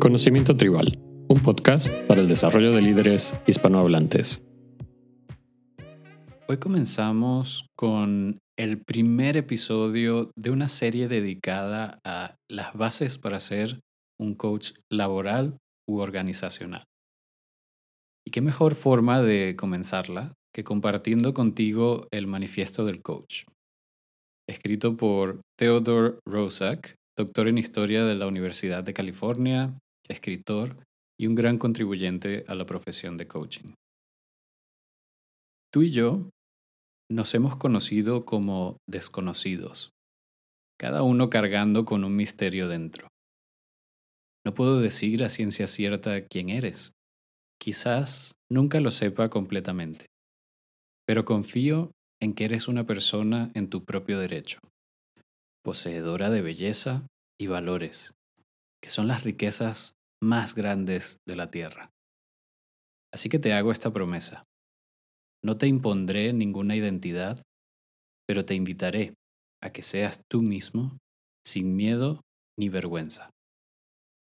Conocimiento Tribal, un podcast para el desarrollo de líderes hispanohablantes. Hoy comenzamos con el primer episodio de una serie dedicada a las bases para ser un coach laboral u organizacional. ¿Y qué mejor forma de comenzarla que compartiendo contigo el manifiesto del coach? Escrito por Theodore Rosak, doctor en historia de la Universidad de California, escritor y un gran contribuyente a la profesión de coaching. Tú y yo nos hemos conocido como desconocidos, cada uno cargando con un misterio dentro. No puedo decir a ciencia cierta quién eres. Quizás nunca lo sepa completamente, pero confío en que eres una persona en tu propio derecho, poseedora de belleza y valores, que son las riquezas más grandes de la tierra. Así que te hago esta promesa. No te impondré ninguna identidad, pero te invitaré a que seas tú mismo sin miedo ni vergüenza.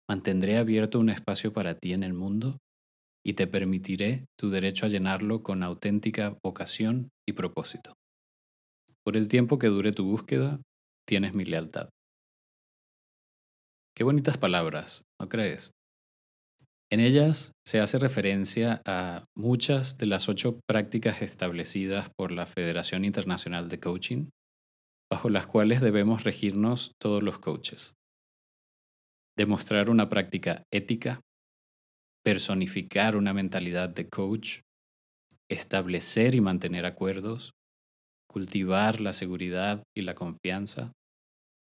Mantendré abierto un espacio para ti en el mundo y te permitiré tu derecho a llenarlo con auténtica vocación y propósito. Por el tiempo que dure tu búsqueda, tienes mi lealtad. Qué bonitas palabras, ¿no crees? En ellas se hace referencia a muchas de las ocho prácticas establecidas por la Federación Internacional de Coaching, bajo las cuales debemos regirnos todos los coaches. Demostrar una práctica ética, personificar una mentalidad de coach, establecer y mantener acuerdos, cultivar la seguridad y la confianza,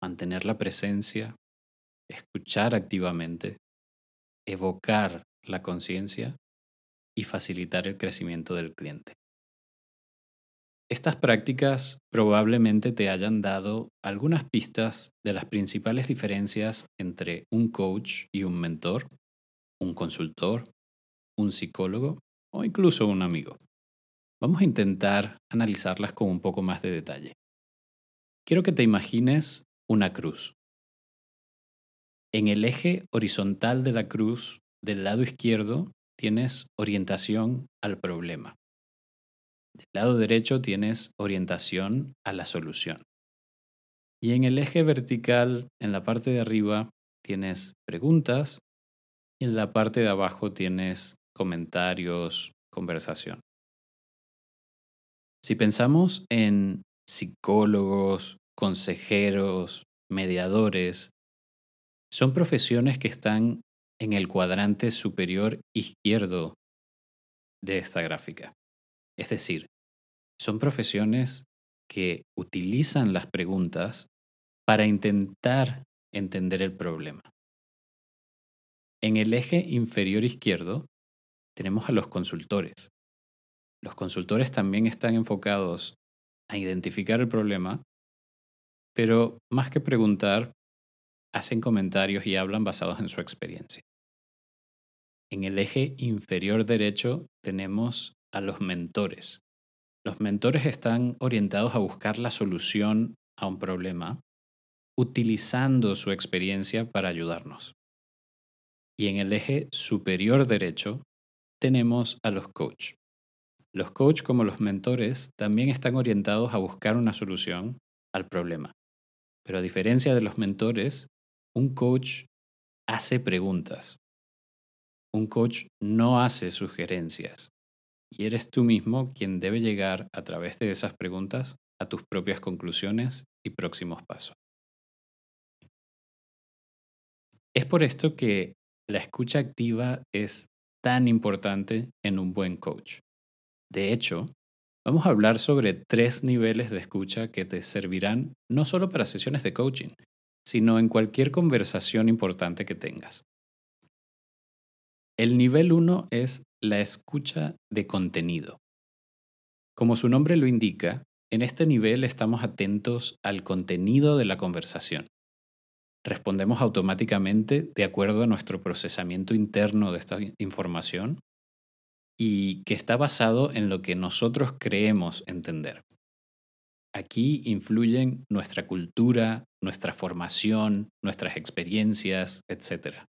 mantener la presencia, escuchar activamente, evocar la conciencia y facilitar el crecimiento del cliente. Estas prácticas probablemente te hayan dado algunas pistas de las principales diferencias entre un coach y un mentor, un consultor, un psicólogo o incluso un amigo. Vamos a intentar analizarlas con un poco más de detalle. Quiero que te imagines una cruz. En el eje horizontal de la cruz del lado izquierdo tienes orientación al problema. Del lado derecho tienes orientación a la solución. Y en el eje vertical, en la parte de arriba, tienes preguntas y en la parte de abajo tienes comentarios, conversación. Si pensamos en psicólogos, consejeros, mediadores, son profesiones que están en el cuadrante superior izquierdo de esta gráfica. Es decir, son profesiones que utilizan las preguntas para intentar entender el problema. En el eje inferior izquierdo tenemos a los consultores. Los consultores también están enfocados a identificar el problema, pero más que preguntar, hacen comentarios y hablan basados en su experiencia. En el eje inferior derecho tenemos a los mentores. Los mentores están orientados a buscar la solución a un problema utilizando su experiencia para ayudarnos. Y en el eje superior derecho tenemos a los coach. Los coach como los mentores también están orientados a buscar una solución al problema. Pero a diferencia de los mentores, un coach hace preguntas. Un coach no hace sugerencias. Y eres tú mismo quien debe llegar a través de esas preguntas a tus propias conclusiones y próximos pasos. Es por esto que la escucha activa es tan importante en un buen coach. De hecho, vamos a hablar sobre tres niveles de escucha que te servirán no solo para sesiones de coaching, sino en cualquier conversación importante que tengas. El nivel 1 es la escucha de contenido. Como su nombre lo indica, en este nivel estamos atentos al contenido de la conversación. Respondemos automáticamente de acuerdo a nuestro procesamiento interno de esta información y que está basado en lo que nosotros creemos entender. Aquí influyen nuestra cultura, nuestra formación, nuestras experiencias, etc.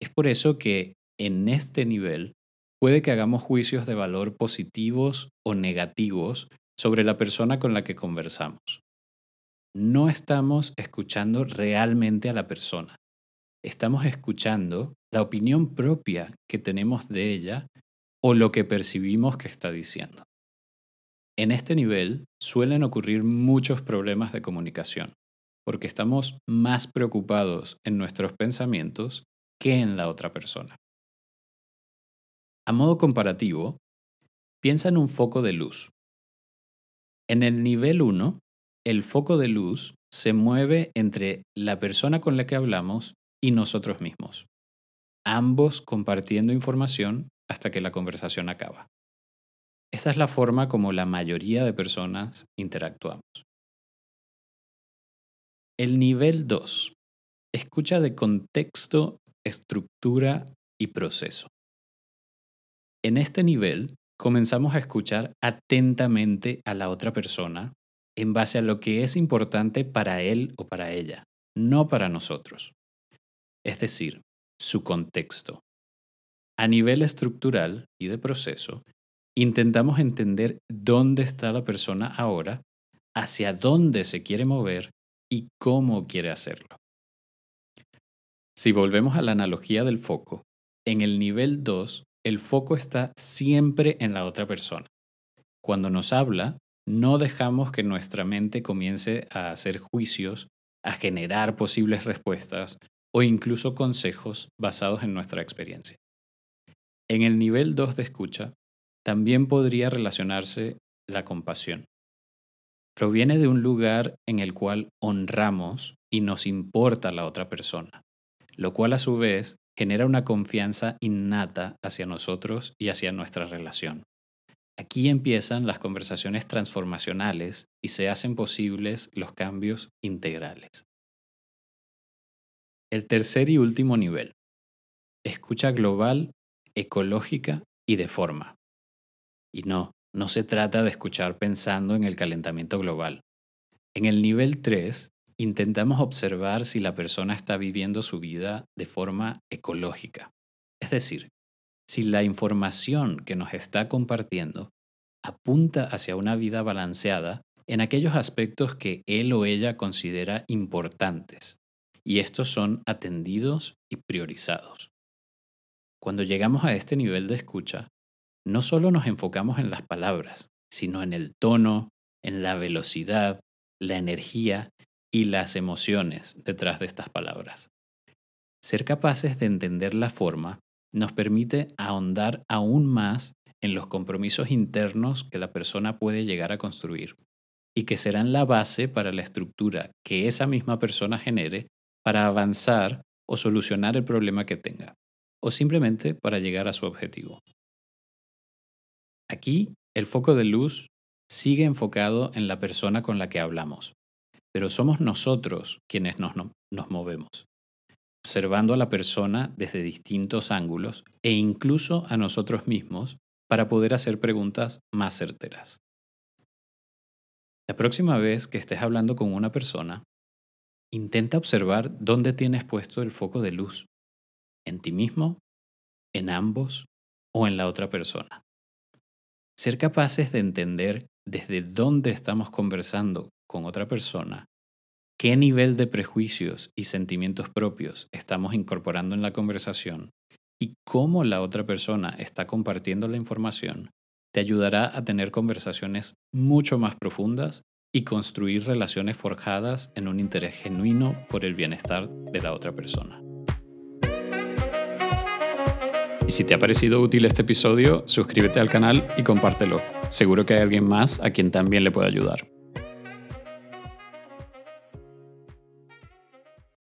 Es por eso que en este nivel puede que hagamos juicios de valor positivos o negativos sobre la persona con la que conversamos. No estamos escuchando realmente a la persona. Estamos escuchando la opinión propia que tenemos de ella o lo que percibimos que está diciendo. En este nivel suelen ocurrir muchos problemas de comunicación, porque estamos más preocupados en nuestros pensamientos que en la otra persona. A modo comparativo, piensa en un foco de luz. En el nivel 1, el foco de luz se mueve entre la persona con la que hablamos y nosotros mismos, ambos compartiendo información hasta que la conversación acaba. Esta es la forma como la mayoría de personas interactuamos. El nivel 2. Escucha de contexto, estructura y proceso. En este nivel, comenzamos a escuchar atentamente a la otra persona en base a lo que es importante para él o para ella, no para nosotros. Es decir, su contexto. A nivel estructural y de proceso, intentamos entender dónde está la persona ahora, hacia dónde se quiere mover y cómo quiere hacerlo. Si volvemos a la analogía del foco, en el nivel 2 el foco está siempre en la otra persona. Cuando nos habla, no dejamos que nuestra mente comience a hacer juicios, a generar posibles respuestas o incluso consejos basados en nuestra experiencia. En el nivel 2 de escucha, también podría relacionarse la compasión. Proviene de un lugar en el cual honramos y nos importa la otra persona, lo cual a su vez genera una confianza innata hacia nosotros y hacia nuestra relación. Aquí empiezan las conversaciones transformacionales y se hacen posibles los cambios integrales. El tercer y último nivel. Escucha global, ecológica y de forma. Y no, no se trata de escuchar pensando en el calentamiento global. En el nivel 3 intentamos observar si la persona está viviendo su vida de forma ecológica. Es decir, si la información que nos está compartiendo apunta hacia una vida balanceada en aquellos aspectos que él o ella considera importantes, y estos son atendidos y priorizados. Cuando llegamos a este nivel de escucha, no solo nos enfocamos en las palabras, sino en el tono, en la velocidad, la energía y las emociones detrás de estas palabras. Ser capaces de entender la forma nos permite ahondar aún más en los compromisos internos que la persona puede llegar a construir y que serán la base para la estructura que esa misma persona genere para avanzar o solucionar el problema que tenga, o simplemente para llegar a su objetivo. Aquí, el foco de luz sigue enfocado en la persona con la que hablamos, pero somos nosotros quienes nos, nos movemos, observando a la persona desde distintos ángulos e incluso a nosotros mismos para poder hacer preguntas más certeras. La próxima vez que estés hablando con una persona, intenta observar dónde tienes puesto el foco de luz, en ti mismo, en ambos o en la otra persona. Ser capaces de entender desde dónde estamos conversando con otra persona, qué nivel de prejuicios y sentimientos propios estamos incorporando en la conversación y cómo la otra persona está compartiendo la información, te ayudará a tener conversaciones mucho más profundas y construir relaciones forjadas en un interés genuino por el bienestar de la otra persona. Y si te ha parecido útil este episodio, suscríbete al canal y compártelo. Seguro que hay alguien más a quien también le pueda ayudar.